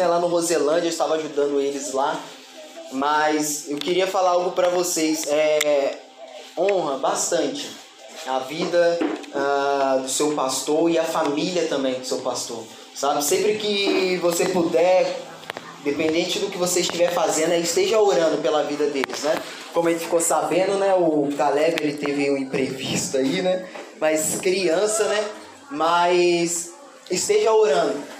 né, lá no Roselândia, eu estava ajudando eles lá. Mas eu queria falar algo para vocês. É, honra bastante a vida uh, do seu pastor e a família também do seu pastor. Sabe? Sempre que você puder, dependente do que você estiver fazendo, esteja orando pela vida deles, né? Como a gente ficou sabendo, né? O Caleb ele teve um imprevisto aí, né? Mas criança, né? Mas esteja orando.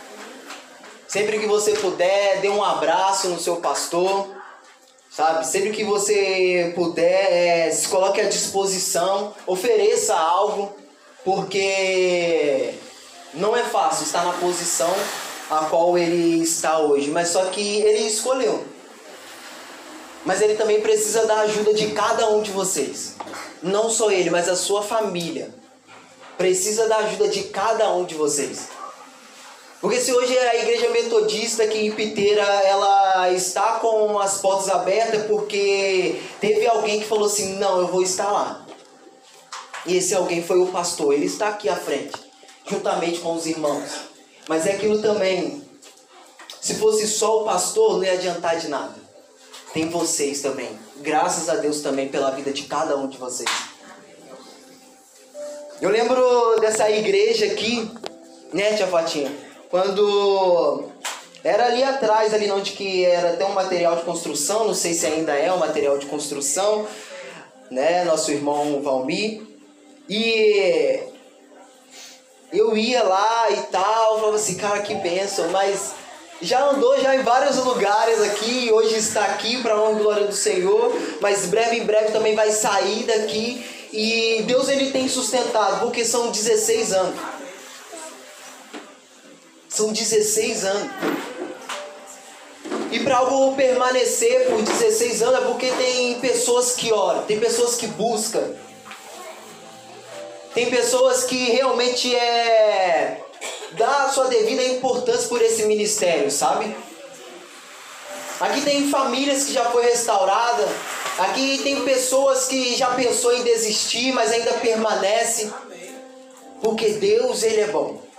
Sempre que você puder, dê um abraço no seu pastor, sabe? Sempre que você puder, é, se coloque à disposição, ofereça algo, porque não é fácil estar na posição a qual ele está hoje, mas só que ele escolheu. Mas ele também precisa da ajuda de cada um de vocês. Não só ele, mas a sua família. Precisa da ajuda de cada um de vocês. Porque se hoje a igreja metodista aqui em Piteira ela está com as portas abertas porque teve alguém que falou assim: "Não, eu vou estar lá". E esse alguém foi o pastor, ele está aqui à frente, juntamente com os irmãos. Mas é aquilo também. Se fosse só o pastor, não ia adiantar de nada. Tem vocês também. Graças a Deus também pela vida de cada um de vocês. Eu lembro dessa igreja aqui, né, tia Fatinha? Quando era ali atrás, ali onde que era até um material de construção, não sei se ainda é um material de construção, né? Nosso irmão Valmir. E eu ia lá e tal, falava assim, cara, que benção, mas já andou já em vários lugares aqui, hoje está aqui para honra e glória do Senhor, mas breve em breve também vai sair daqui e Deus ele tem sustentado, porque são 16 anos. São 16 anos. E para algo permanecer por 16 anos é porque tem pessoas que oram, tem pessoas que buscam. Tem pessoas que realmente é dá a sua devida importância por esse ministério, sabe? Aqui tem famílias que já foi restaurada, aqui tem pessoas que já pensou em desistir, mas ainda permanece, porque Deus ele é bom.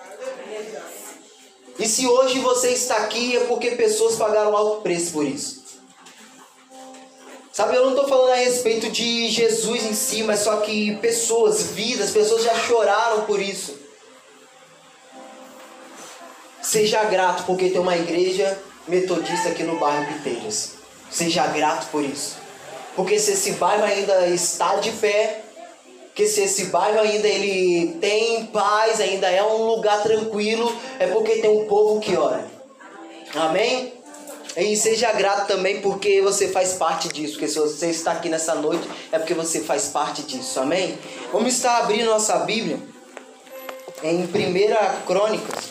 E se hoje você está aqui é porque pessoas pagaram alto preço por isso. Sabe, eu não estou falando a respeito de Jesus em si, mas só que pessoas, vidas, pessoas já choraram por isso. Seja grato porque tem uma igreja metodista aqui no bairro Piteiras. Seja grato por isso. Porque se esse bairro ainda está de pé, que se esse bairro ainda ele tem paz, ainda é um lugar tranquilo, é porque tem um povo que ora. Amém? E seja grato também porque você faz parte disso. Porque se você está aqui nessa noite, é porque você faz parte disso. Amém? Vamos estar abrindo nossa Bíblia em 1 Crônicas,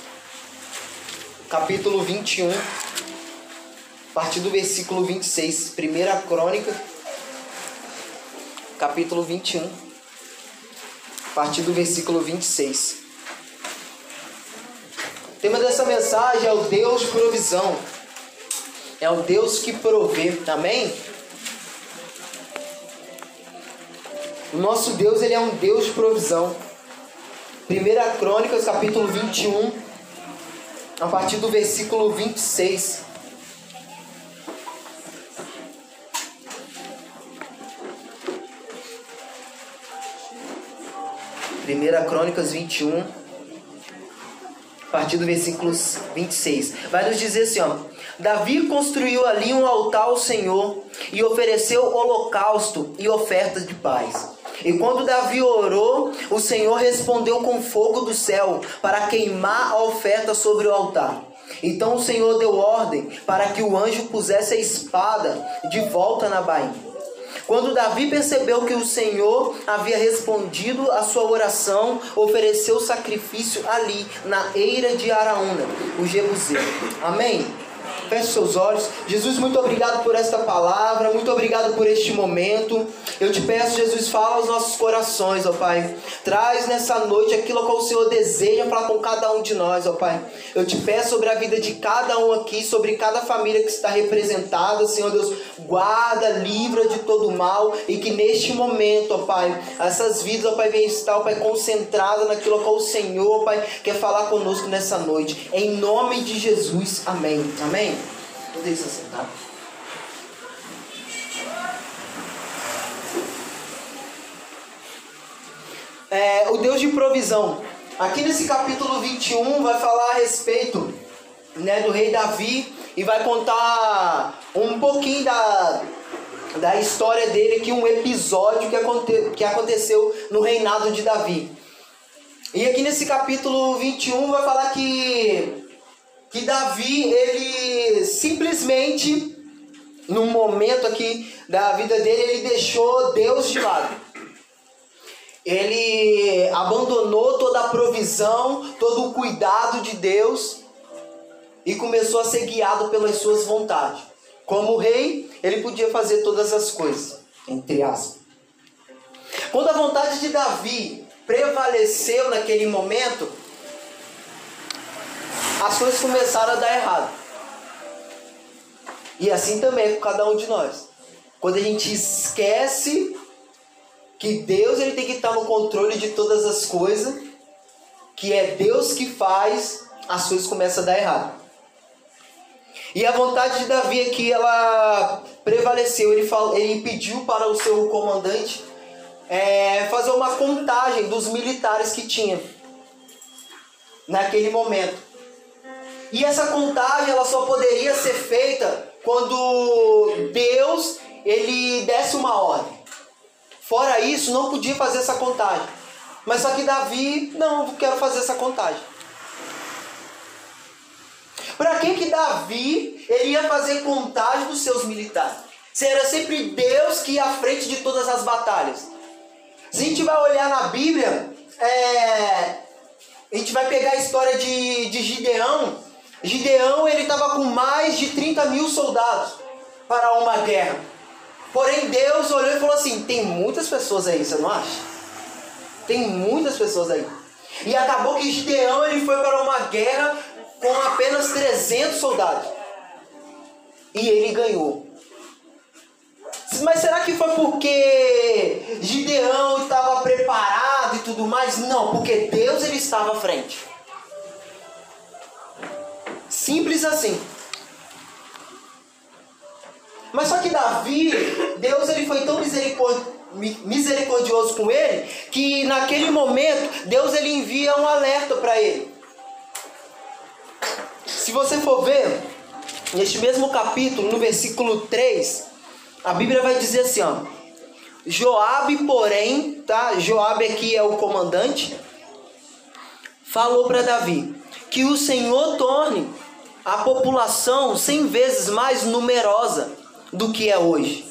capítulo 21, a partir do versículo 26. 1 Crônica, capítulo 21, a partir do versículo 26. O tema dessa mensagem é o Deus provisão. É o Deus que provê, amém? O nosso Deus, ele é um Deus de provisão. 1 Crônicas, capítulo 21, a partir do versículo 26. Primeira Crônicas 21, a partir do versículo 26. Vai nos dizer assim, ó. Davi construiu ali um altar ao Senhor e ofereceu holocausto e ofertas de paz. E quando Davi orou, o Senhor respondeu com fogo do céu para queimar a oferta sobre o altar. Então o Senhor deu ordem para que o anjo pusesse a espada de volta na bainha. Quando Davi percebeu que o Senhor havia respondido a sua oração, ofereceu sacrifício ali, na eira de Araúna, o Jebuseu. Amém? Feche seus olhos. Jesus, muito obrigado por esta palavra, muito obrigado por este momento. Eu te peço, Jesus, fala aos nossos corações, ó Pai. Traz nessa noite aquilo que o Senhor deseja falar com cada um de nós, ó Pai. Eu te peço sobre a vida de cada um aqui, sobre cada família que está representada, Senhor Deus. Guarda, livra de todo mal e que neste momento, ó Pai, essas vidas, ó Pai, venham estar, ó Pai, concentradas naquilo que o Senhor, ó Pai, quer falar conosco nessa noite. Em nome de Jesus, amém. Amém. Poder se sentar. É, o Deus de provisão. Aqui nesse capítulo 21 vai falar a respeito né, do rei Davi e vai contar um pouquinho da, da história dele aqui, um episódio que, aconte, que aconteceu no reinado de Davi. E aqui nesse capítulo 21 vai falar que, que Davi, ele simplesmente, num momento aqui da vida dele, ele deixou Deus de lado. Ele abandonou toda a provisão, todo o cuidado de Deus e começou a ser guiado pelas suas vontades. Como rei, ele podia fazer todas as coisas, entre aspas. Quando a vontade de Davi prevaleceu naquele momento, as coisas começaram a dar errado. E assim também é com cada um de nós. Quando a gente esquece que Deus ele tem que estar no controle de todas as coisas, que é Deus que faz, as coisas começam a dar errado. E a vontade de Davi aqui, ela prevaleceu. Ele, falou, ele pediu para o seu comandante é, fazer uma contagem dos militares que tinha naquele momento. E essa contagem ela só poderia ser feita quando Deus ele desse uma ordem. Fora isso, não podia fazer essa contagem. Mas só que Davi, não, não quero fazer essa contagem. Para que que Davi ele ia fazer contagem dos seus militares? Se era sempre Deus que ia à frente de todas as batalhas. Se a gente vai olhar na Bíblia, é, a gente vai pegar a história de, de Gideão. Gideão ele estava com mais de 30 mil soldados para uma guerra. Porém, Deus olhou e falou assim: tem muitas pessoas aí, você não acha? Tem muitas pessoas aí. E acabou que Gideão ele foi para uma guerra com apenas 300 soldados. E ele ganhou. Mas será que foi porque Gideão estava preparado e tudo mais? Não, porque Deus ele estava à frente. Simples assim. Mas só que Davi, Deus ele foi tão misericordioso com ele que naquele momento Deus ele envia um alerta para ele. Se você for ver neste mesmo capítulo, no versículo 3, a Bíblia vai dizer assim, ó. Joabe, porém, tá? Joabe aqui é o comandante. Falou para Davi que o Senhor torne a população cem vezes mais numerosa do que é hoje.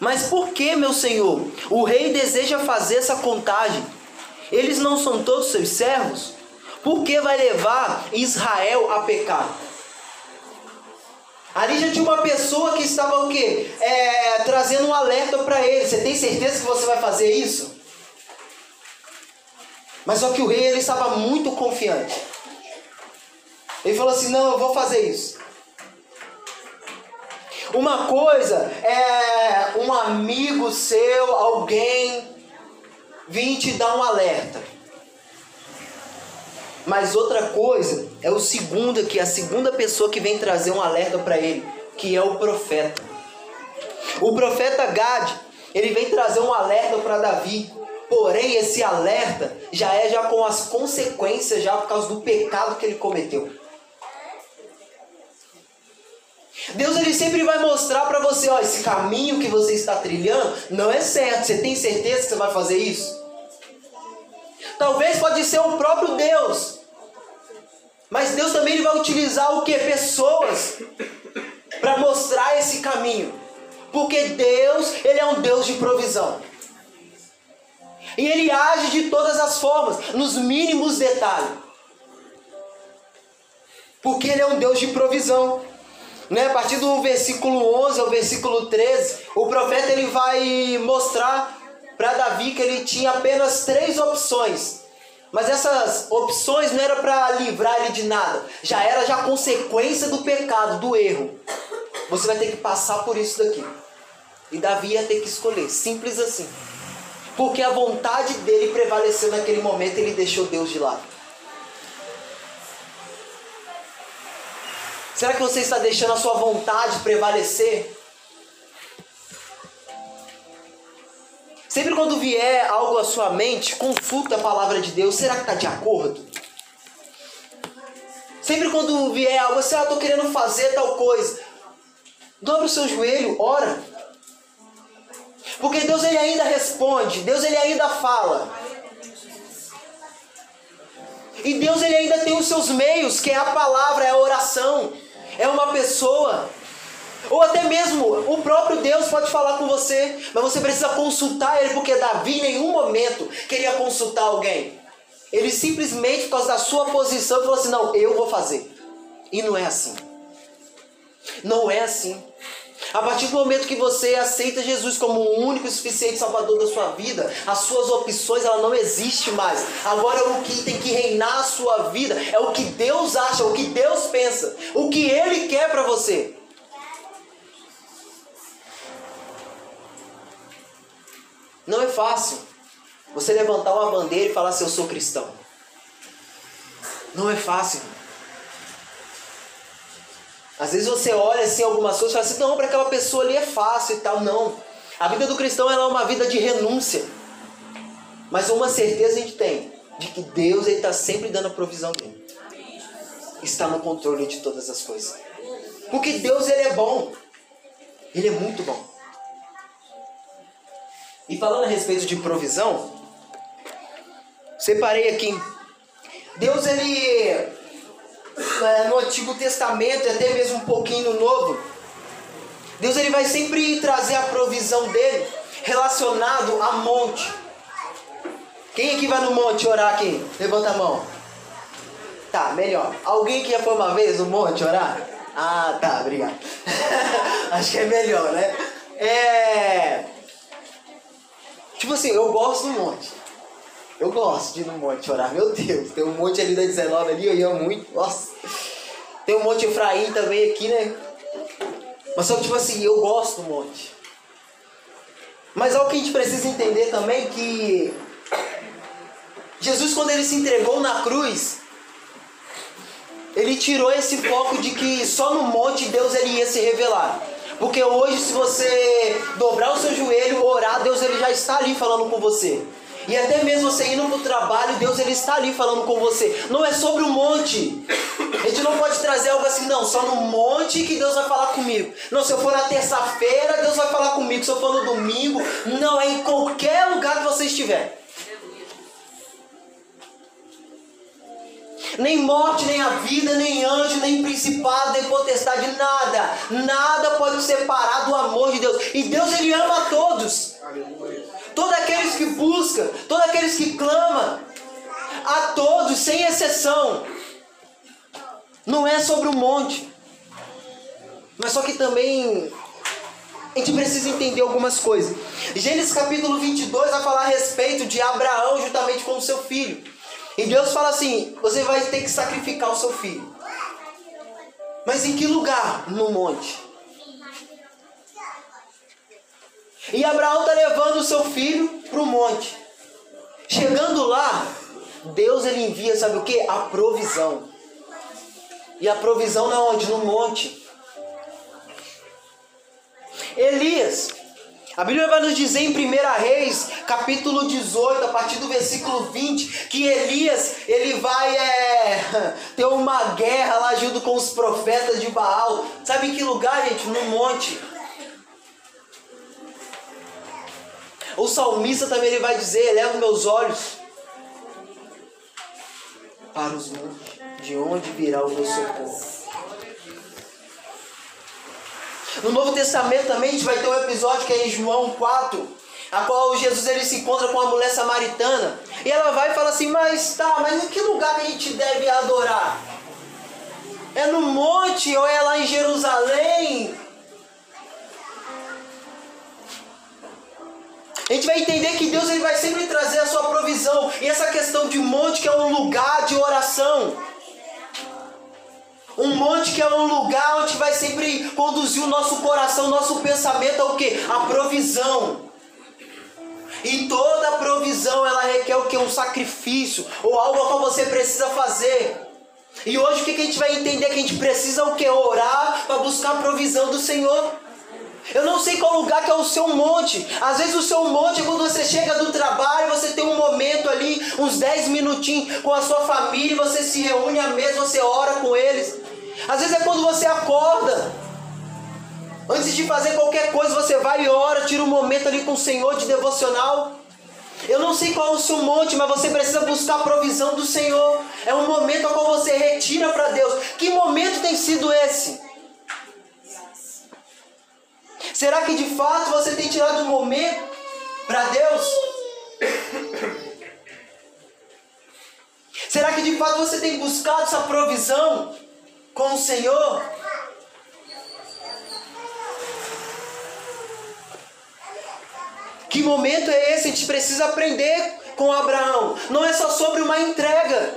Mas por que, meu senhor, o rei deseja fazer essa contagem? Eles não são todos seus servos? Por que vai levar Israel a pecar? Ali já tinha uma pessoa que estava o quê? É, trazendo um alerta para ele. Você tem certeza que você vai fazer isso? Mas só que o rei ele estava muito confiante. Ele falou assim: Não, eu vou fazer isso. Uma coisa é um amigo seu, alguém, vir te dar um alerta. Mas outra coisa é o segundo que a segunda pessoa que vem trazer um alerta para ele, que é o profeta. O profeta Gad, ele vem trazer um alerta para Davi. Porém, esse alerta já é já com as consequências já por causa do pecado que ele cometeu. Deus ele sempre vai mostrar para você, ó, esse caminho que você está trilhando não é certo. Você tem certeza que você vai fazer isso? Talvez pode ser o próprio Deus. Mas Deus também ele vai utilizar o que? Pessoas para mostrar esse caminho. Porque Deus, ele é um Deus de provisão. E ele age de todas as formas, nos mínimos detalhes. Porque ele é um Deus de provisão. Né, a partir do versículo 11 ao versículo 13, o profeta ele vai mostrar para Davi que ele tinha apenas três opções. Mas essas opções não era para livrar ele de nada, já era já consequência do pecado, do erro. Você vai ter que passar por isso daqui. E Davi ia ter que escolher, simples assim. Porque a vontade dele prevaleceu naquele momento, ele deixou Deus de lado. Será que você está deixando a sua vontade prevalecer? Sempre quando vier algo à sua mente, consulta a palavra de Deus. Será que está de acordo? Sempre quando vier algo assim, ah, estou querendo fazer tal coisa. Dobra o seu joelho, ora. Porque Deus ele ainda responde, Deus ele ainda fala. E Deus ele ainda tem os seus meios, que é a palavra, é a oração, é uma pessoa. Ou até mesmo o próprio Deus pode falar com você, mas você precisa consultar ele, porque Davi em nenhum momento queria consultar alguém. Ele simplesmente, por causa da sua posição, falou assim: Não, eu vou fazer. E não é assim. Não é assim. A partir do momento que você aceita Jesus como o único e suficiente salvador da sua vida, as suas opções ela não existe mais. Agora o que tem que reinar a sua vida é o que Deus acha, o que Deus pensa, o que ele quer para você. Não é fácil você levantar uma bandeira e falar assim, eu sou cristão. Não é fácil. Às vezes você olha assim algumas coisas e fala assim, não, para aquela pessoa ali é fácil e tal. Não. A vida do cristão é uma vida de renúncia. Mas uma certeza a gente tem, de que Deus está sempre dando a provisão dele. Está no controle de todas as coisas. Porque Deus ele é bom. Ele é muito bom. E falando a respeito de provisão, separei aqui. Deus ele no Antigo Testamento e até mesmo um pouquinho no Novo, Deus ele vai sempre trazer a provisão dele relacionado a monte. Quem aqui vai no monte orar aqui? Levanta a mão. Tá, melhor. Alguém que já foi uma vez no monte orar? Ah, tá, obrigado. Acho que é melhor, né? É. Tipo assim, eu gosto do monte. Eu gosto de ir no monte orar. Meu Deus, tem um monte ali da 19 ali, eu ia muito. Nossa. Tem um monte Efraim também aqui, né? Mas só que, tipo assim, eu gosto do monte. Mas algo que a gente precisa entender também que Jesus, quando ele se entregou na cruz, ele tirou esse foco de que só no monte Deus ele ia se revelar. Porque hoje, se você dobrar o seu joelho, orar, Deus ele já está ali falando com você. E até mesmo você indo para o trabalho, Deus ele está ali falando com você. Não é sobre o monte. A gente não pode trazer algo assim, não, só no monte que Deus vai falar comigo. Não, se eu for na terça-feira, Deus vai falar comigo. Se eu for no domingo, não, é em qualquer lugar que você estiver. Nem morte, nem a vida, nem anjo, nem principado, nem potestade, nada. Nada pode separar do amor de Deus. E Deus ele ama a todos. Todos aqueles que buscam, todos aqueles que clamam, a todos, sem exceção. Não é sobre o monte. Mas só que também a gente precisa entender algumas coisas. Gênesis capítulo 22 vai falar a respeito de Abraão juntamente com o seu filho. E Deus fala assim: você vai ter que sacrificar o seu filho. Mas em que lugar? No monte. E Abraão está levando o seu filho para o monte. Chegando lá, Deus ele envia, sabe o que? A provisão. E a provisão na onde? No monte. Elias, a Bíblia vai nos dizer em 1 Reis, capítulo 18, a partir do versículo 20, que Elias ele vai é, ter uma guerra lá junto com os profetas de Baal. Sabe em que lugar, gente? No monte. O salmista também ele vai dizer: Eleva meus olhos para os montes, de onde virá o meu socorro. No Novo Testamento também a gente vai ter um episódio que é em João 4, a qual Jesus ele se encontra com a mulher samaritana. E ela vai e fala assim: Mas tá, mas em que lugar que a gente deve adorar? É no monte ou é lá em Jerusalém? A gente vai entender que Deus ele vai sempre trazer a sua provisão. E essa questão de monte que é um lugar de oração. Um monte que é um lugar onde vai sempre conduzir o nosso coração, nosso pensamento ao que? A provisão. E toda provisão ela requer o que? Um sacrifício ou algo qual você precisa fazer. E hoje o que a gente vai entender? Que a gente precisa o que? Orar para buscar a provisão do Senhor. Eu não sei qual lugar que é o seu monte. Às vezes o seu monte é quando você chega do trabalho, você tem um momento ali, uns 10 minutinhos com a sua família, você se reúne à mesa, você ora com eles. Às vezes é quando você acorda. Antes de fazer qualquer coisa, você vai e ora, tira um momento ali com o Senhor de devocional. Eu não sei qual é o seu monte, mas você precisa buscar a provisão do Senhor. É um momento ao qual você retira para Deus. Que momento tem sido esse? Será que de fato você tem tirado um momento para Deus? Será que de fato você tem buscado essa provisão com o Senhor? Que momento é esse? A gente precisa aprender com Abraão. Não é só sobre uma entrega,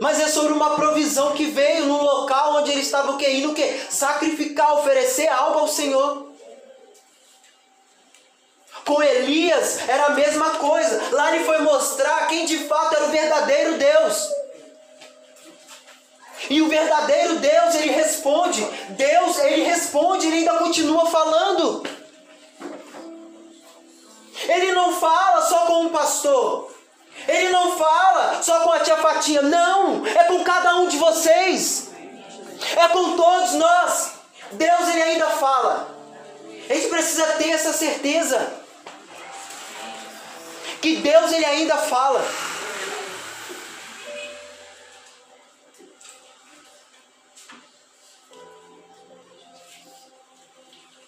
mas é sobre uma provisão que veio no local onde ele estava o que? Indo o que? Sacrificar, oferecer algo ao Senhor. Com Elias era a mesma coisa. Lá ele foi mostrar quem de fato era o verdadeiro Deus. E o verdadeiro Deus, ele responde. Deus, ele responde, ele ainda continua falando. Ele não fala só com um pastor. Ele não fala só com a tia Fatinha. Não, é com cada um de vocês. É com todos nós. Deus ele ainda fala. A gente precisa ter essa certeza que Deus ele ainda fala.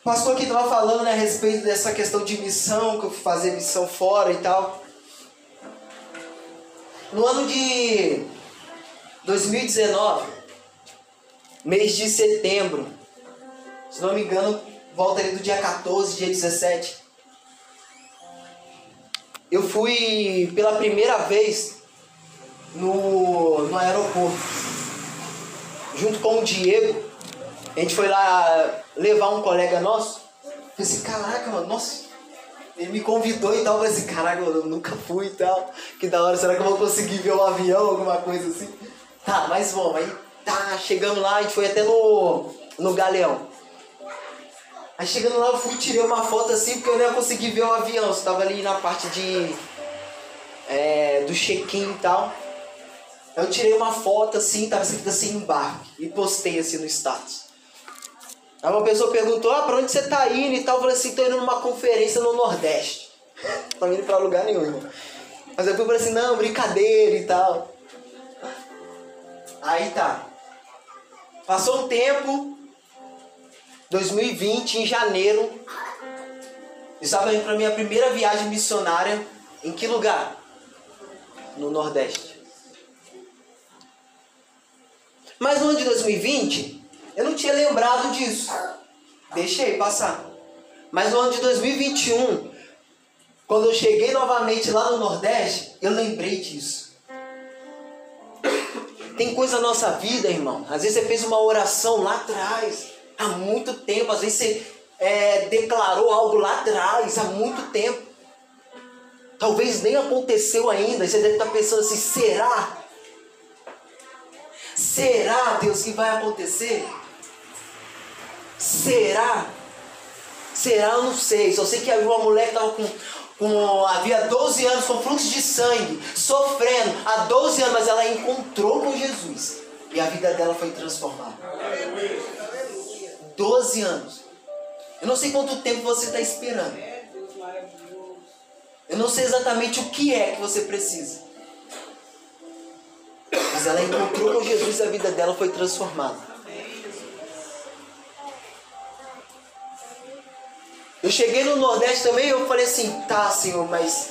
O pastor aqui estava falando né, a respeito dessa questão de missão, que eu fazer missão fora e tal. No ano de 2019, mês de setembro, se não me engano, volta ali do dia 14, dia 17, eu fui pela primeira vez no, no aeroporto, junto com o Diego. A gente foi lá levar um colega nosso. Falei assim, caraca, mano, nossa. Ele me convidou e tal. Falei assim, caraca, eu nunca fui e tal. Que da hora, será que eu vou conseguir ver um avião, alguma coisa assim? Tá, mas vamos. Aí tá, chegamos lá, a gente foi até no, no Galeão. Aí chegando lá eu fui tirei uma foto assim porque eu não ia conseguir ver o avião. Você tava ali na parte de. É, do check-in e tal. Eu tirei uma foto assim, tava escrito assim embarque. E postei assim no status. Aí uma pessoa perguntou, ah, pra onde você tá indo e tal? Eu falei assim, tô indo numa conferência no Nordeste. Não indo pra lugar nenhum, irmão. Mas eu fui falei assim, não, brincadeira e tal. Aí tá. Passou um tempo, 2020, em janeiro, estava indo para minha primeira viagem missionária. Em que lugar? No Nordeste. Mas no ano de 2020, eu não tinha lembrado disso. Deixei passar. Mas no ano de 2021, quando eu cheguei novamente lá no Nordeste, eu lembrei disso. Tem coisa na nossa vida, irmão. Às vezes você fez uma oração lá atrás há muito tempo. Às vezes você é, declarou algo lá atrás, há muito tempo. Talvez nem aconteceu ainda. Você deve estar pensando assim: será? Será, Deus, que vai acontecer? Será? Será? Eu não sei. Só sei que havia uma mulher que estava com, com. Havia 12 anos com fluxo de sangue, sofrendo há 12 anos, mas ela encontrou com Jesus. E a vida dela foi transformada. 12 anos. Eu não sei quanto tempo você está esperando. Eu não sei exatamente o que é que você precisa. Mas ela encontrou com Jesus e a vida dela foi transformada. Eu cheguei no Nordeste também e eu falei assim, tá Senhor, mas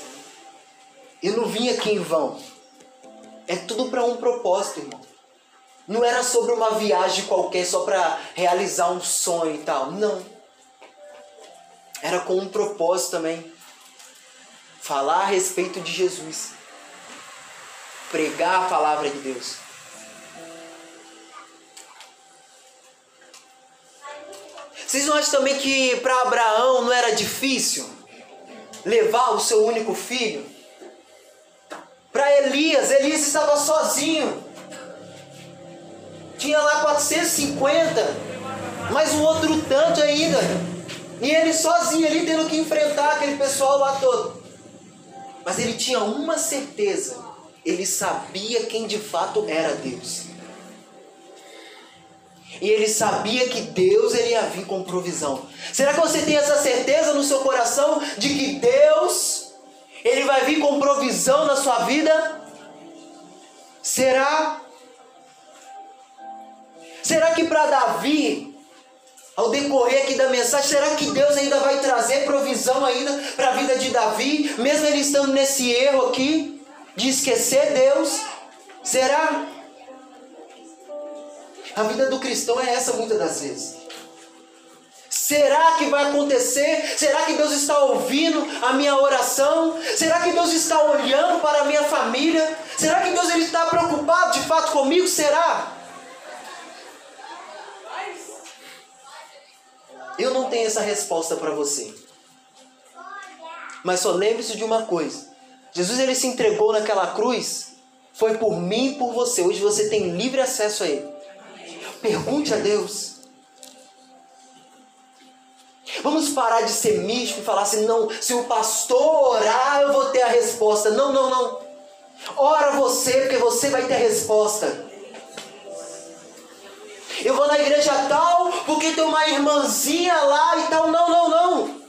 eu não vim aqui em vão. É tudo para um propósito, irmão. Não era sobre uma viagem qualquer só para realizar um sonho e tal. Não. Era com um propósito também. Falar a respeito de Jesus. Pregar a palavra de Deus. Vocês não acham também que para Abraão não era difícil levar o seu único filho? Para Elias, Elias estava sozinho. Tinha lá 450, mais um outro tanto ainda. E ele sozinho ali tendo que enfrentar aquele pessoal lá todo. Mas ele tinha uma certeza: ele sabia quem de fato era Deus. E ele sabia que Deus ele ia vir com provisão. Será que você tem essa certeza no seu coração de que Deus ele vai vir com provisão na sua vida? Será? Será que para Davi, ao decorrer aqui da mensagem, será que Deus ainda vai trazer provisão ainda para a vida de Davi, mesmo ele estando nesse erro aqui de esquecer Deus? Será? A vida do cristão é essa muitas das vezes. Será que vai acontecer? Será que Deus está ouvindo a minha oração? Será que Deus está olhando para a minha família? Será que Deus ele está preocupado de fato comigo? Será? Eu não tenho essa resposta para você. Mas só lembre-se de uma coisa. Jesus ele se entregou naquela cruz foi por mim e por você. Hoje você tem livre acesso a ele. Pergunte a Deus. Vamos parar de ser místico e falar assim: não, se o pastor orar, eu vou ter a resposta. Não, não, não. Ora você, porque você vai ter a resposta. Eu vou na igreja tal, porque tem uma irmãzinha lá e tal. Não, não, não.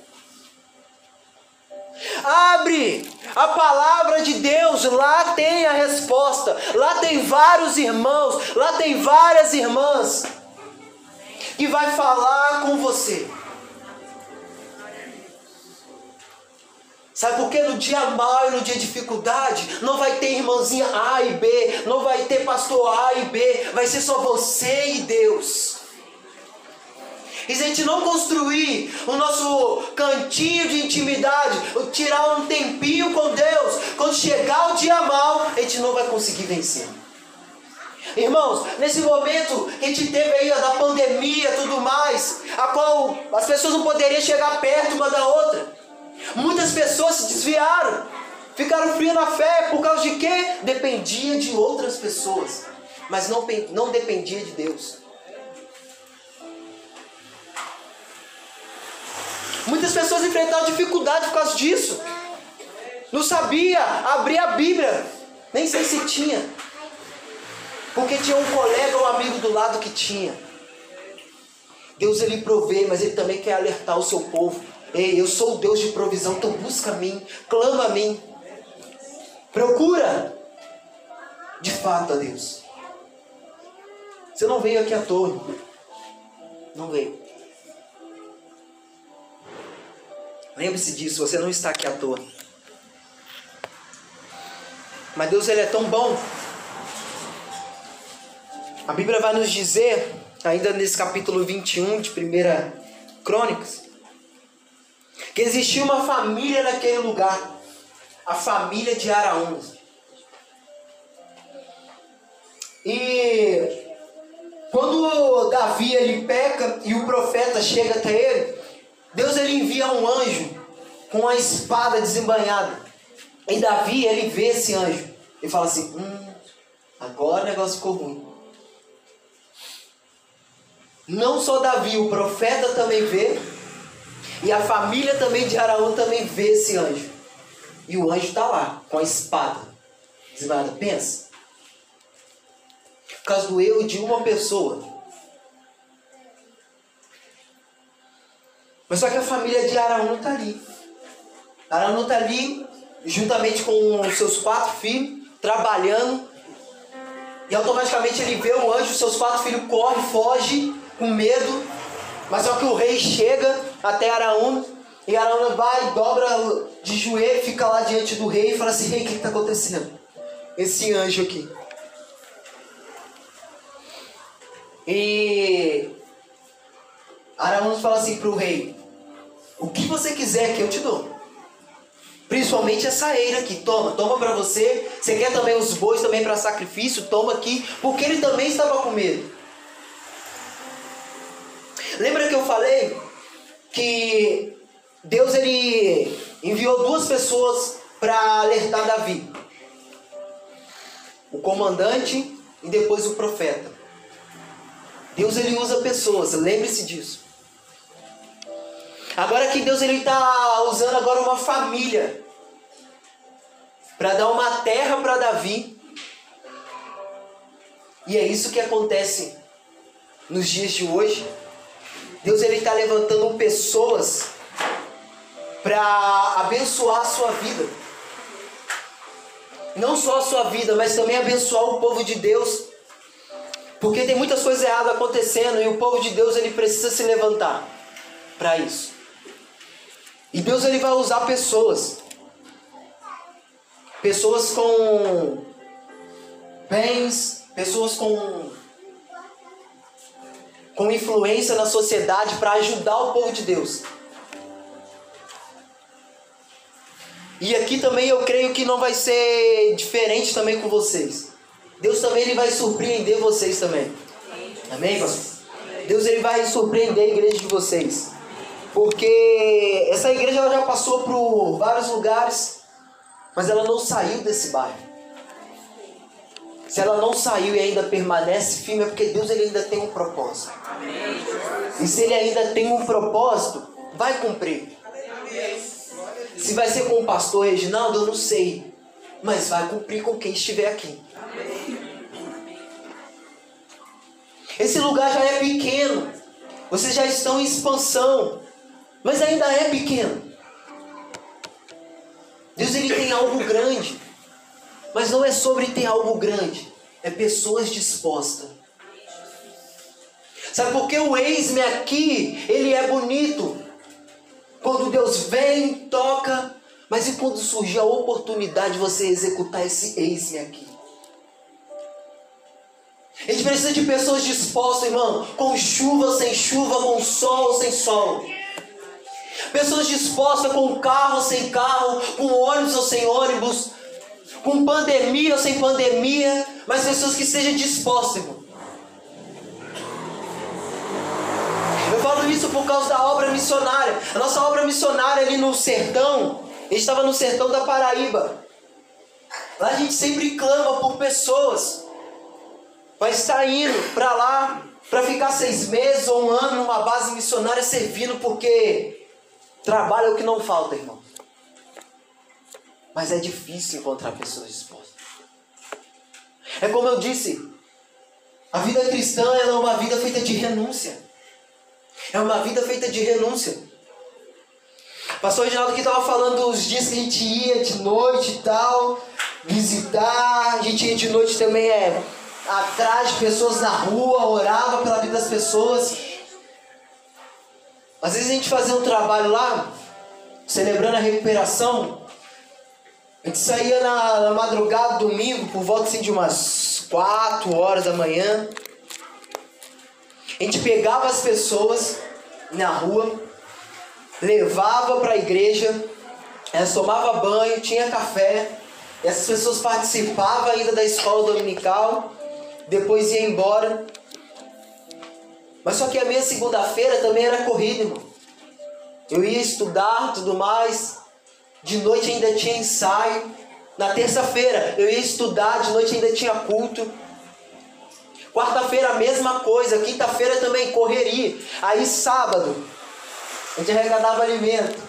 Abre a palavra de Deus, lá tem a resposta. Lá tem vários irmãos, lá tem várias irmãs que vai falar com você. Sabe por quê? No dia mal e no dia de dificuldade, não vai ter irmãzinha A e B, não vai ter pastor A e B, vai ser só você e Deus. E se a gente não construir o nosso cantinho de intimidade, tirar um tempinho com Deus, quando chegar o dia mal, a gente não vai conseguir vencer. Irmãos, nesse momento que a gente teve aí da pandemia tudo mais, a qual as pessoas não poderiam chegar perto uma da outra. Muitas pessoas se desviaram, ficaram frias na fé, por causa de quê? Dependia de outras pessoas, mas não, não dependia de Deus. Muitas pessoas enfrentaram dificuldade por causa disso. Não sabia abrir a Bíblia. Nem sei se tinha. Porque tinha um colega ou um amigo do lado que tinha. Deus ele provê, mas ele também quer alertar o seu povo. Ei, eu sou o Deus de provisão, então busca a mim, clama a mim. Procura de fato a Deus. Você não veio aqui à toa. Não veio. Lembre-se disso, você não está aqui à toa. Mas Deus ele é tão bom. A Bíblia vai nos dizer, ainda nesse capítulo 21 de 1 Crônicas, que existia uma família naquele lugar, a família de Araúna. E quando Davi ele peca e o profeta chega até ele, Deus ele envia um anjo com a espada desembanhada. E Davi ele vê esse anjo e fala assim: hum, agora o negócio ficou ruim. Não só Davi, o profeta também vê, e a família também de Araúna também vê esse anjo. E o anjo está lá, com a espada. Desembanhada. Pensa. Por causa do erro de uma pessoa, Mas só que a família de Araúna está ali. Araúna está ali, juntamente com seus quatro filhos, trabalhando. E automaticamente ele vê o anjo, seus quatro filhos correm, foge com medo. Mas só que o rei chega até Araúna. E Araúna vai, dobra de joelho, fica lá diante do rei e fala assim: Rei, o que está acontecendo? Esse anjo aqui. E Araújo fala assim para o rei: O que você quiser que eu te dou. Principalmente essa eira aqui, toma, toma para você. Você quer também os bois também para sacrifício? Toma aqui, porque ele também estava com medo. Lembra que eu falei que Deus ele enviou duas pessoas para alertar Davi? O comandante e depois o profeta. Deus ele usa pessoas, lembre-se disso. Agora que Deus ele está usando agora uma família para dar uma terra para Davi. E é isso que acontece nos dias de hoje. Deus ele está levantando pessoas para abençoar a sua vida. Não só a sua vida, mas também abençoar o povo de Deus. Porque tem muitas coisas erradas acontecendo e o povo de Deus ele precisa se levantar para isso. E Deus ele vai usar pessoas. Pessoas com bens, pessoas com com influência na sociedade para ajudar o povo de Deus. E aqui também eu creio que não vai ser diferente também com vocês. Deus também ele vai surpreender vocês também. Amém, pastor? Deus ele vai surpreender a igreja de vocês. Porque essa igreja ela já passou por vários lugares, mas ela não saiu desse bairro. Se ela não saiu e ainda permanece firme, é porque Deus ele ainda tem um propósito. E se ele ainda tem um propósito, vai cumprir. Se vai ser com o pastor Reginaldo, eu não sei. Mas vai cumprir com quem estiver aqui. Esse lugar já é pequeno. Vocês já estão em expansão mas ainda é pequeno. Deus ele tem algo grande, mas não é sobre ter algo grande, é pessoas dispostas. Sabe por que o eis-me aqui, ele é bonito? Quando Deus vem, toca, mas e quando surgir a oportunidade de você executar esse eis-me aqui? A gente precisa de pessoas dispostas, irmão, com chuva, sem chuva, com sol, sem sol. Pessoas dispostas com carro sem carro, com ônibus ou sem ônibus, com pandemia ou sem pandemia, mas pessoas que sejam dispostas, irmão. Eu falo isso por causa da obra missionária. A nossa obra missionária ali no sertão, a gente estava no sertão da Paraíba. Lá a gente sempre clama por pessoas para estar indo para lá, para ficar seis meses ou um ano numa base missionária servindo, porque Trabalho é o que não falta, irmão. Mas é difícil encontrar pessoas dispostas. É como eu disse, a vida cristã é uma vida feita de renúncia. É uma vida feita de renúncia. Pastor Reginaldo que estava falando dos dias que a gente ia de noite e tal, visitar, a gente ia de noite também é atrás de pessoas na rua, orava pela vida das pessoas. Às vezes a gente fazia um trabalho lá, celebrando a recuperação. A gente saía na, na madrugada, domingo, por volta assim, de umas 4 horas da manhã. A gente pegava as pessoas na rua, levava para a igreja, elas tomavam banho, tinha café, essas pessoas participavam ainda da escola dominical, depois ia embora. Mas só que a minha segunda-feira também era corrida, irmão. Eu ia estudar, tudo mais. De noite ainda tinha ensaio. Na terça-feira eu ia estudar, de noite ainda tinha culto. Quarta-feira a mesma coisa, quinta-feira também correria. Aí sábado a gente arrecadava alimento.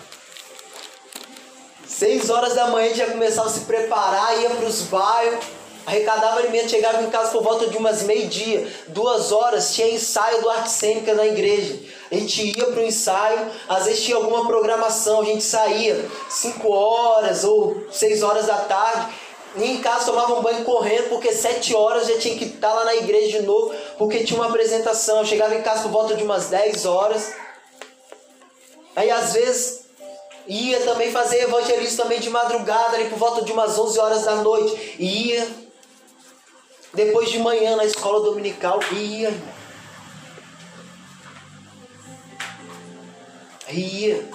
Seis horas da manhã a gente já começava a se preparar, ia para os bairros arrecadava alimento, chegava em casa por volta de umas meio-dia, duas horas, tinha ensaio do arte cênica na igreja. A gente ia para o ensaio, às vezes tinha alguma programação, a gente saía cinco horas ou seis horas da tarde, ia em casa tomava um banho correndo, porque sete horas já tinha que estar lá na igreja de novo, porque tinha uma apresentação. Eu chegava em casa por volta de umas 10 horas. Aí às vezes ia também fazer evangelismo também de madrugada, ali por volta de umas 11 horas da noite. Ia. Depois de manhã na escola dominical, ia. Ia.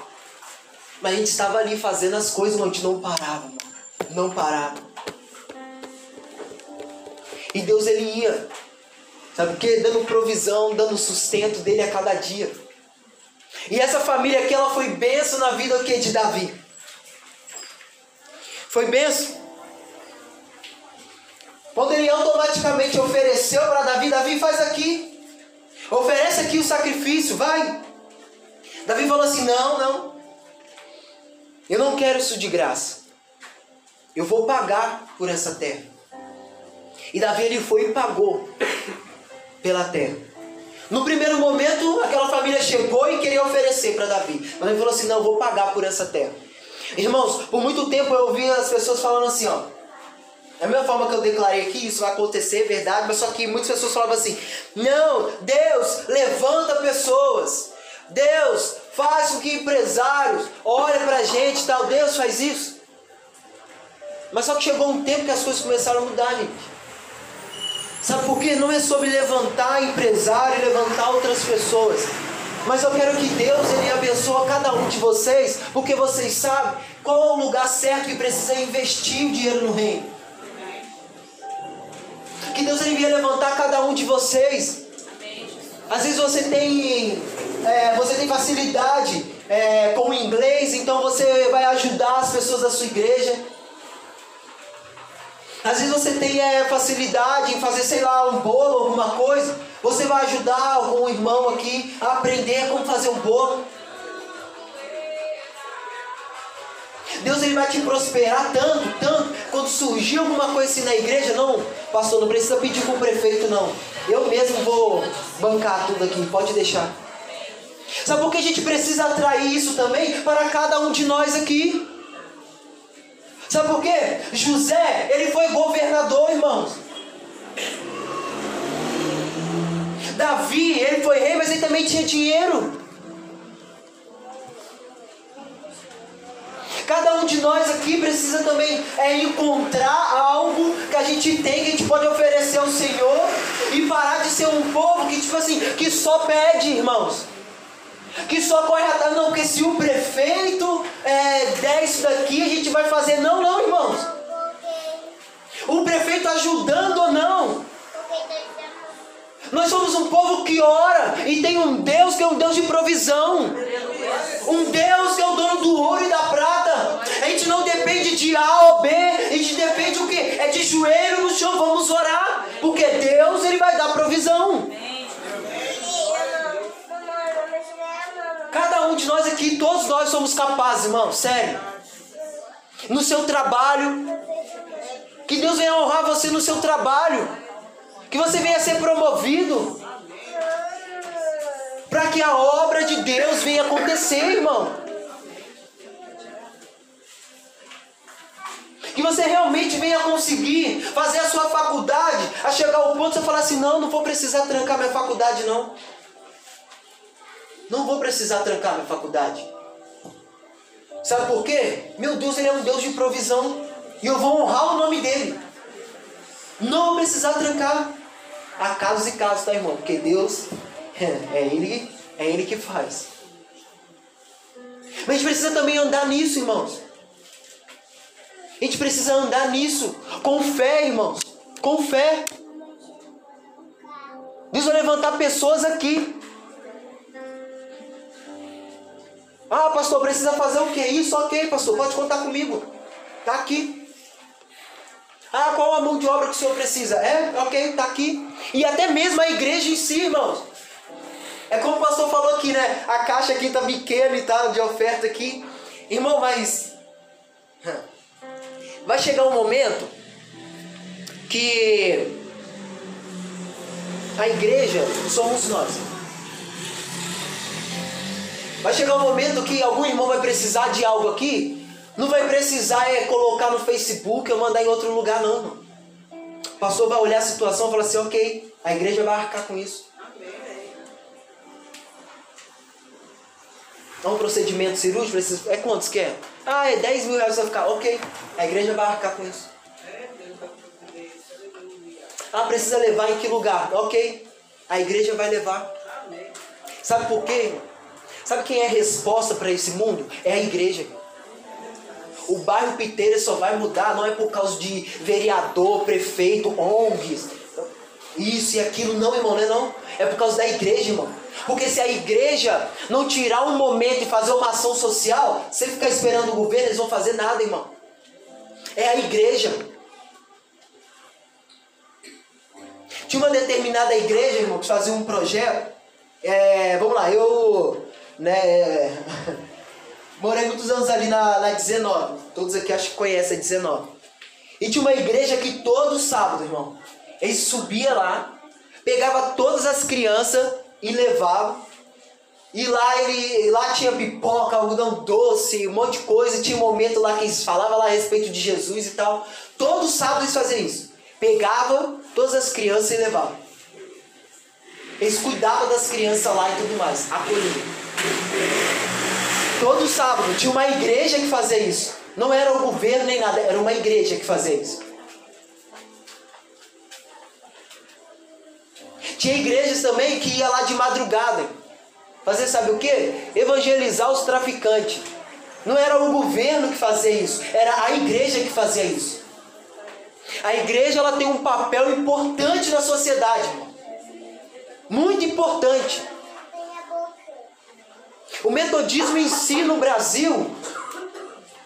Mas a gente estava ali fazendo as coisas, mas a gente não parava, mano. Não parava. E Deus ele ia. Sabe o que? Dando provisão, dando sustento dele a cada dia. E essa família aqui, ela foi benção na vida o que de Davi. Foi benção. Quando ele automaticamente ofereceu para Davi, Davi faz aqui. Oferece aqui o sacrifício, vai. Davi falou assim: não, não. Eu não quero isso de graça. Eu vou pagar por essa terra. E Davi ele foi e pagou pela terra. No primeiro momento, aquela família chegou e queria oferecer para Davi. Mas ele falou assim: não, vou pagar por essa terra. Irmãos, por muito tempo eu ouvi as pessoas falando assim, ó. Da mesma forma que eu declarei aqui, isso vai acontecer, é verdade, mas só que muitas pessoas falavam assim: não, Deus levanta pessoas. Deus faz com que empresários olhem pra gente tal. Deus faz isso. Mas só que chegou um tempo que as coisas começaram a mudar, gente. Sabe por quê? Não é sobre levantar empresário levantar outras pessoas. Mas eu quero que Deus ele abençoe cada um de vocês, porque vocês sabem qual é o lugar certo que precisa investir o dinheiro no reino. Que Deus ele venha levantar cada um de vocês. Às vezes você tem, é, você tem facilidade é, com o inglês, então você vai ajudar as pessoas da sua igreja. Às vezes você tem é, facilidade em fazer, sei lá, um bolo, alguma coisa. Você vai ajudar algum irmão aqui a aprender como fazer um bolo. Deus ele vai te prosperar tanto, tanto. Quando surgir alguma coisa assim na igreja, não, pastor, não precisa pedir para o prefeito, não. Eu mesmo vou bancar tudo aqui, pode deixar. Sabe por que a gente precisa atrair isso também para cada um de nós aqui? Sabe por quê? José, ele foi governador, irmãos. Davi, ele foi rei, mas ele também tinha dinheiro. Cada um de nós aqui precisa também é, encontrar algo que a gente tem, que a gente pode oferecer ao Senhor e parar de ser um povo que, tipo assim, que só pede, irmãos. Que só corre atrás, não, porque se o prefeito é, der isso daqui, a gente vai fazer. Não, não, irmãos. O prefeito ajudando ou não. Nós somos um povo que ora e tem um Deus que é um Deus de provisão. Um Deus que é o dono do ouro e da prata. A gente não depende de A ou B, a gente depende o quê? É de joelho no chão, vamos orar. Porque Deus ele vai dar provisão. Cada um de nós aqui, todos nós somos capazes, irmão, sério. No seu trabalho, que Deus venha honrar você no seu trabalho. Que você venha ser promovido. Para que a obra de Deus venha acontecer, irmão. Que você realmente venha conseguir fazer a sua faculdade, a chegar ao ponto de você falar assim: não, não vou precisar trancar minha faculdade, não. Não vou precisar trancar minha faculdade. Sabe por quê? Meu Deus, Ele é um Deus de provisão. E eu vou honrar o nome dele. Não vou precisar trancar. Há casos e casos, tá, irmão? Porque Deus é Ele, é Ele que faz. Mas a gente precisa também andar nisso, irmãos. A gente precisa andar nisso. Com fé, irmãos. Com fé. Deus vai levantar pessoas aqui Ah, pastor, precisa fazer o que? Isso, ok, pastor, pode contar comigo. Tá aqui. Ah, qual a mão de obra que o senhor precisa? É, ok, tá aqui. E até mesmo a igreja em si, irmãos. É como o pastor falou aqui, né? A caixa aqui tá pequena e tal, de oferta aqui. Irmão, mas. Vai chegar um momento que a igreja somos nós. Vai chegar um momento que algum irmão vai precisar de algo aqui, não vai precisar é colocar no Facebook ou mandar em outro lugar, não. O pastor vai olhar a situação e falar assim: ok, a igreja vai arcar com isso. É um procedimento cirúrgico, é quantos que é? Ah, é 10 mil reais vai ficar. Ok, a igreja vai arcar com isso. Ah, precisa levar em que lugar? Ok, a igreja vai levar. Sabe por quê? Sabe quem é a resposta para esse mundo? É a igreja. O bairro Piteira só vai mudar não é por causa de vereador, prefeito, ONGs, isso e aquilo, não, irmão, não é não. É por causa da igreja, irmão. Porque se a igreja não tirar um momento e fazer uma ação social, você ficar esperando o governo, eles vão fazer nada, irmão. É a igreja. Tinha uma determinada igreja, irmão, que fazia um projeto. É, vamos lá, eu né, morei muitos anos ali na, na 19. Todos aqui acho que conhecem a 19. E tinha uma igreja que todo sábado, irmão, ele subia lá, pegava todas as crianças e levava. E lá ele lá tinha pipoca, algodão doce, um monte de coisa. Tinha um momento lá que eles falavam lá a respeito de Jesus e tal. Todo sábado eles faziam isso. Pegava todas as crianças e levava. Eles cuidavam das crianças lá e tudo mais, acolhiam. Todo sábado tinha uma igreja que fazia isso. Não era o governo nem nada, era uma igreja que fazia isso. Tinha igrejas também que ia lá de madrugada. Fazer sabe o que? Evangelizar os traficantes. Não era o governo que fazia isso, era a igreja que fazia isso. A igreja ela tem um papel importante na sociedade. Muito importante. O metodismo em si no Brasil,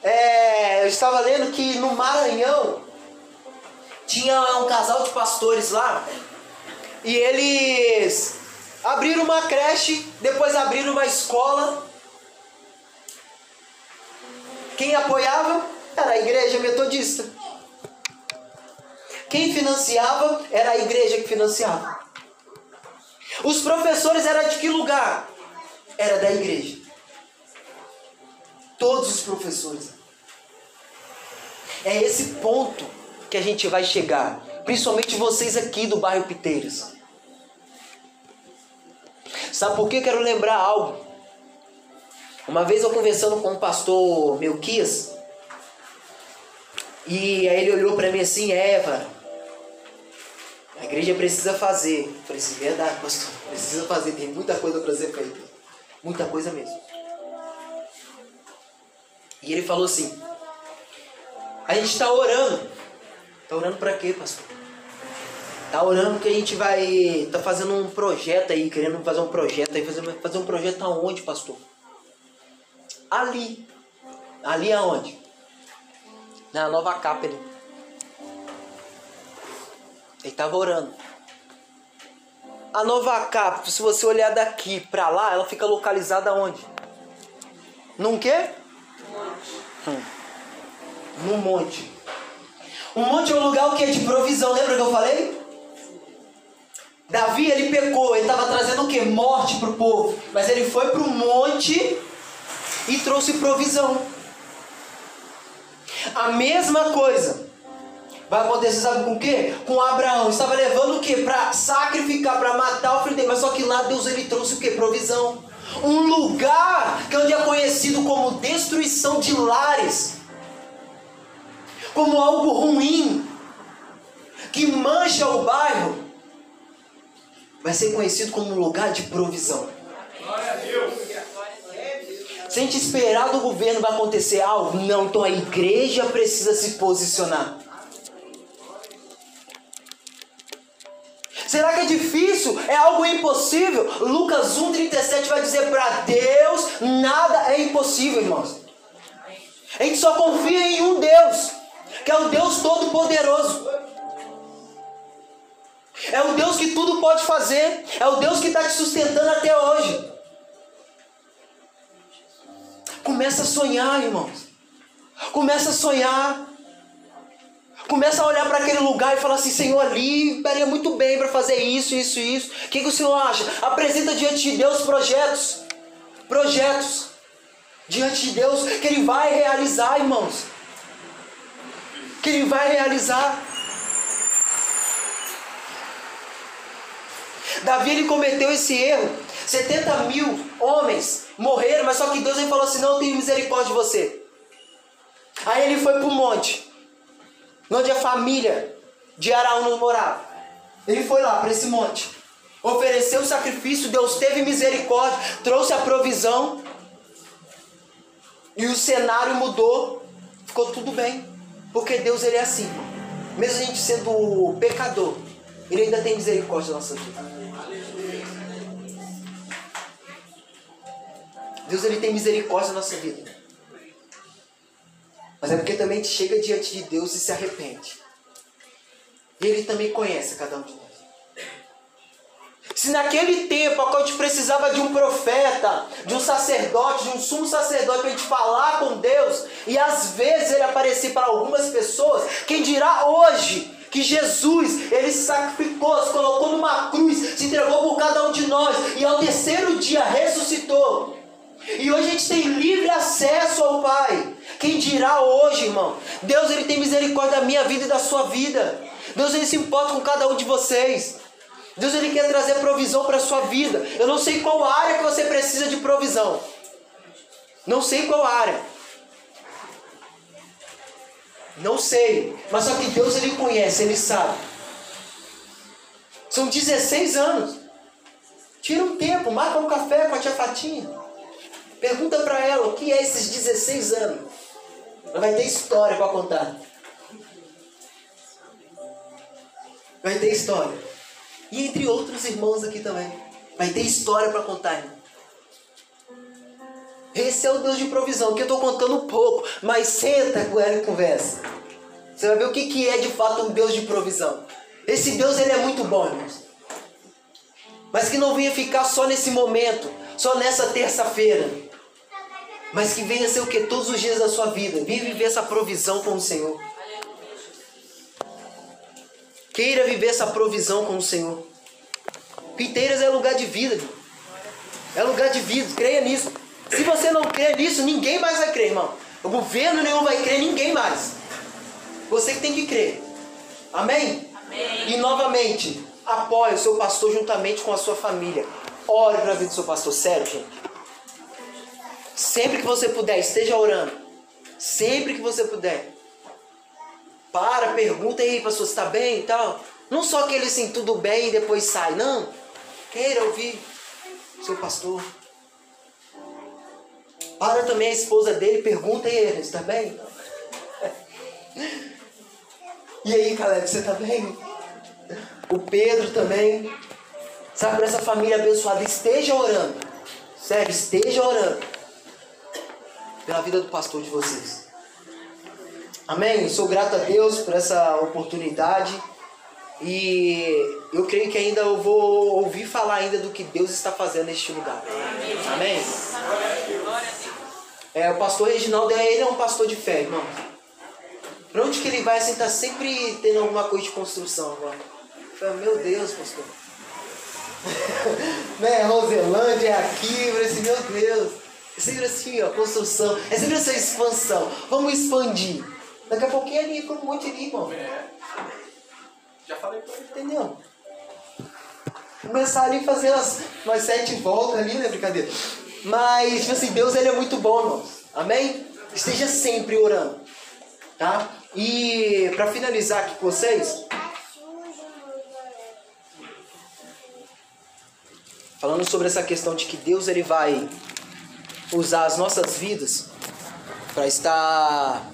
é, eu estava lendo que no Maranhão tinha um casal de pastores lá e eles abriram uma creche, depois abriram uma escola. Quem apoiava era a igreja metodista. Quem financiava era a igreja que financiava. Os professores eram de que lugar? Era da igreja. Todos os professores. É esse ponto que a gente vai chegar. Principalmente vocês aqui do bairro Piteiros. Sabe por que eu quero lembrar algo? Uma vez eu conversando com o pastor Melquias, e aí ele olhou para mim assim, Eva, a igreja precisa fazer. Eu falei assim, verdade, pastor, precisa fazer, tem muita coisa para ser feita. Muita coisa mesmo. E ele falou assim, a gente está orando. Está orando para quê, pastor? Tá orando que a gente vai. Tá fazendo um projeto aí, querendo fazer um projeto aí. Fazer, fazer um projeto aonde, pastor? Ali. Ali aonde? Na nova capa. Ele tava orando. A nova capa, se você olhar daqui pra lá, ela fica localizada onde? Num quê? Monte. Hum. Num monte. Um monte é um lugar o que? De provisão, lembra que eu falei? Davi ele pecou, ele estava trazendo o que? Morte para o povo. Mas ele foi para o monte e trouxe provisão. A mesma coisa vai acontecer, sabe com o quê? Com Abraão. Estava levando o quê? Para sacrificar, para matar o filho dele. Mas só que lá Deus ele trouxe o quê? Provisão. Um lugar que onde é conhecido como destruição de lares. Como algo ruim. Que mancha o bairro vai ser conhecido como um lugar de provisão. Se a gente esperar do governo vai acontecer algo, não, então a igreja precisa se posicionar. Será que é difícil? É algo impossível? Lucas 1,37 vai dizer: para Deus nada é impossível, irmãos. A gente só confia em um Deus, que é o Deus Todo-Poderoso. É o Deus que tudo pode fazer. É o Deus que está te sustentando até hoje. Começa a sonhar, irmãos. Começa a sonhar. Começa a olhar para aquele lugar e falar assim: Senhor, ali daria muito bem para fazer isso, isso, isso. O que, que o Senhor acha? Apresenta diante de Deus projetos. Projetos. Diante de Deus que Ele vai realizar, irmãos. Que Ele vai realizar. Davi ele cometeu esse erro. 70 mil homens morreram, mas só que Deus ele falou assim: não tenho misericórdia de você. Aí ele foi para o monte, onde a família de Araúna morava. Ele foi lá para esse monte. ofereceu o sacrifício, Deus teve misericórdia, trouxe a provisão. E o cenário mudou, ficou tudo bem. Porque Deus ele é assim. Mesmo a gente sendo pecador, ele ainda tem misericórdia da nossa vida. Deus ele tem misericórdia da nossa vida. Mas é porque também chega diante de Deus e se arrepende. E Ele também conhece cada um de nós. Se naquele tempo a gente precisava de um profeta, de um sacerdote, de um sumo sacerdote para a gente falar com Deus, e às vezes ele aparecia para algumas pessoas, quem dirá hoje que Jesus, ele se sacrificou, se colocou numa cruz, se entregou por cada um de nós, e ao terceiro dia ressuscitou. E hoje a gente tem livre acesso ao Pai. Quem dirá hoje, irmão? Deus ele tem misericórdia da minha vida e da sua vida. Deus ele se importa com cada um de vocês. Deus ele quer trazer provisão para a sua vida. Eu não sei qual área que você precisa de provisão. Não sei qual área. Não sei. Mas só que Deus ele conhece, ele sabe. São 16 anos. Tira um tempo, marca um café com a tia Fatinha. Pergunta para ela o que é esses 16 anos. Ela vai ter história para contar. Vai ter história. E entre outros irmãos aqui também. Vai ter história para contar, irmão. Esse é o Deus de provisão, que eu estou contando um pouco, mas senta com ela e conversa. Você vai ver o que, que é de fato um Deus de provisão. Esse Deus ele é muito bom, irmãos. Mas que não venha ficar só nesse momento, só nessa terça-feira. Mas que venha ser o que? Todos os dias da sua vida. Venha viver essa provisão com o Senhor. Queira viver essa provisão com o Senhor. Piteiras é lugar de vida, irmão. É lugar de vida, creia nisso. Se você não crer nisso, ninguém mais vai crer, irmão. O governo nenhum vai crer, ninguém mais. Você que tem que crer. Amém? Amém. E novamente, apoie o seu pastor juntamente com a sua família. Ore para a vida do seu pastor, sério, gente. Sempre que você puder, esteja orando. Sempre que você puder. Para, pergunta aí, pastor, está bem e tal. Não só aquele assim, tudo bem e depois sai. Não. Queira ouvir seu pastor. Para também a esposa dele, pergunta aí, ele, está bem? E aí, Caleb, você está bem? O Pedro também. Sabe, para essa família abençoada, esteja orando. Sério, esteja orando. Pela vida do pastor de vocês. Amém? Sou grato a Deus por essa oportunidade. E eu creio que ainda eu vou ouvir falar ainda do que Deus está fazendo neste lugar. Amém? É, o pastor Reginaldo, ele é um pastor de fé, irmão. Pra onde que ele vai, assim, tá sempre tendo alguma coisa de construção. Falo, meu Deus, pastor. né, Roselândia é aqui, eu assim, meu Deus. É sempre assim, ó, construção. É sempre essa expansão. Vamos expandir. Daqui a pouquinho ali, foi um monte ali, irmão. É. Já falei pra ele. Entendeu? Começar ali a fazer umas, umas sete voltas ali, né? Brincadeira. Mas, tipo assim, Deus ele é muito bom, irmãos. Amém? Esteja sempre orando. Tá? E para finalizar aqui com vocês. Falando sobre essa questão de que Deus ele vai usar as nossas vidas para estar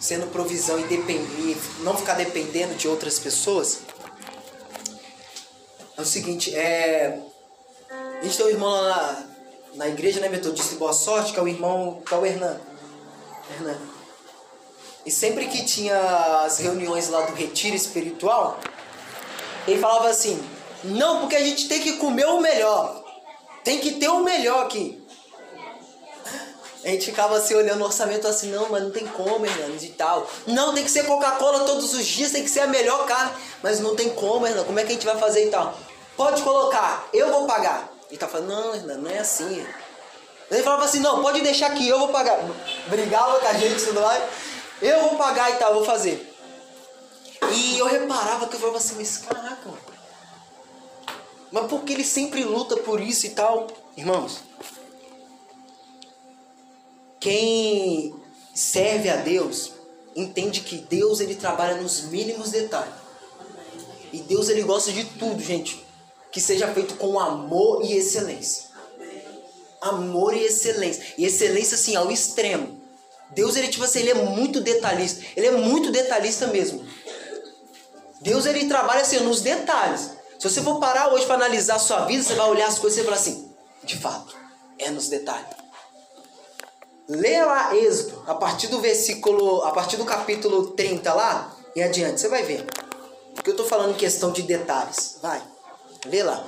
sendo provisão e não ficar dependendo de outras pessoas. É o seguinte, é, a gente tem um irmão lá na, na igreja, né, Metodista Boa Sorte, que é o irmão, que é o Hernan. Hernan. E sempre que tinha as reuniões lá do retiro espiritual, ele falava assim: Não, porque a gente tem que comer o melhor. Tem que ter o melhor aqui. A gente ficava assim olhando o orçamento assim, não, mas não tem como, Hernando, de tal. Não, tem que ser Coca-Cola todos os dias, tem que ser a melhor carne. Mas não tem como, Hernando, como é que a gente vai fazer e tal? Pode colocar, eu vou pagar. E tá falando, não, Hernando, não é assim. Ele falava assim, não, pode deixar aqui, eu vou pagar. Brigava com a gente tudo lá. Eu vou pagar e tal, vou fazer. E eu reparava que eu falava assim, mas caraca, mano. Mas por que ele sempre luta por isso e tal? Irmãos, quem serve a Deus entende que Deus ele trabalha nos mínimos detalhes. E Deus ele gosta de tudo, gente. que seja feito com amor e excelência. Amor e excelência. E excelência, assim, ao extremo. Deus, ele, tipo assim, ele é muito detalhista. Ele é muito detalhista mesmo. Deus, ele trabalha, assim, nos detalhes. Se você for parar hoje para analisar a sua vida, você vai olhar as coisas e falar assim, de fato, é nos detalhes. Leia lá Êxodo, a partir do versículo, a partir do capítulo 30 lá e adiante, você vai ver. Porque eu estou falando em questão de detalhes. Vai, lê lá.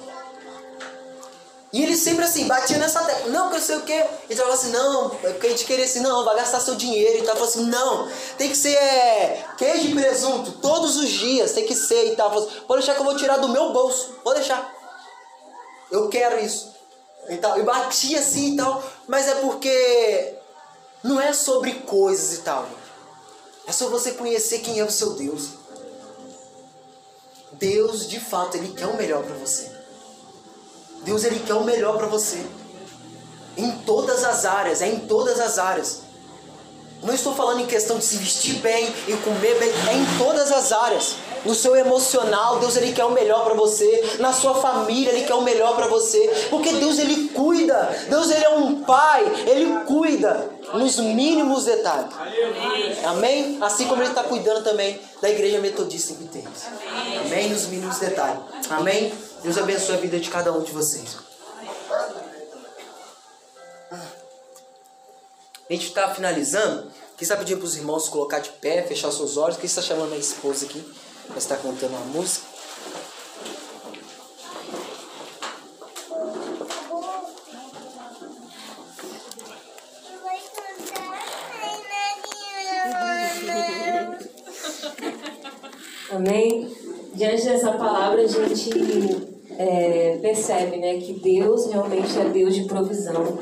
E ele sempre assim, batia nessa tecla. Não, que eu sei o quê. Ele falava assim, não, é porque a gente queria assim, não, vai gastar seu dinheiro e tal. Falava assim, não, tem que ser é, queijo e presunto todos os dias, tem que ser e tal. Assim, pode deixar que eu vou tirar do meu bolso, pode deixar. Eu quero isso. E, tal. e batia assim e tal, mas é porque não é sobre coisas e tal. É só você conhecer quem é o seu Deus. Deus, de fato, Ele quer o melhor para você. Deus, Ele quer o melhor para você. Em todas as áreas, é em todas as áreas. Não estou falando em questão de se vestir bem e comer bem, é em todas as áreas. No seu emocional, Deus ele quer o melhor para você. Na sua família, ele quer o melhor para você, porque Deus ele cuida. Deus ele é um pai, ele cuida nos mínimos detalhes. Amém? Assim como ele está cuidando também da igreja metodista em Viterbo. Amém? Nos mínimos detalhes. Amém? Deus abençoe a vida de cada um de vocês. A gente está finalizando. Quem sabe pedir para os irmãos colocar de pé, fechar seus olhos. Quem está chamando a esposa aqui? Vai estar cantando uma música. Amém? Diante dessa palavra, a gente é, percebe né, que Deus realmente é Deus de provisão.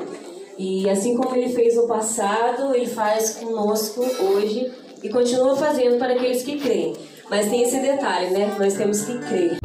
E assim como Ele fez no passado, Ele faz conosco hoje e continua fazendo para aqueles que creem. Mas tem esse detalhe, né? Nós temos que crer.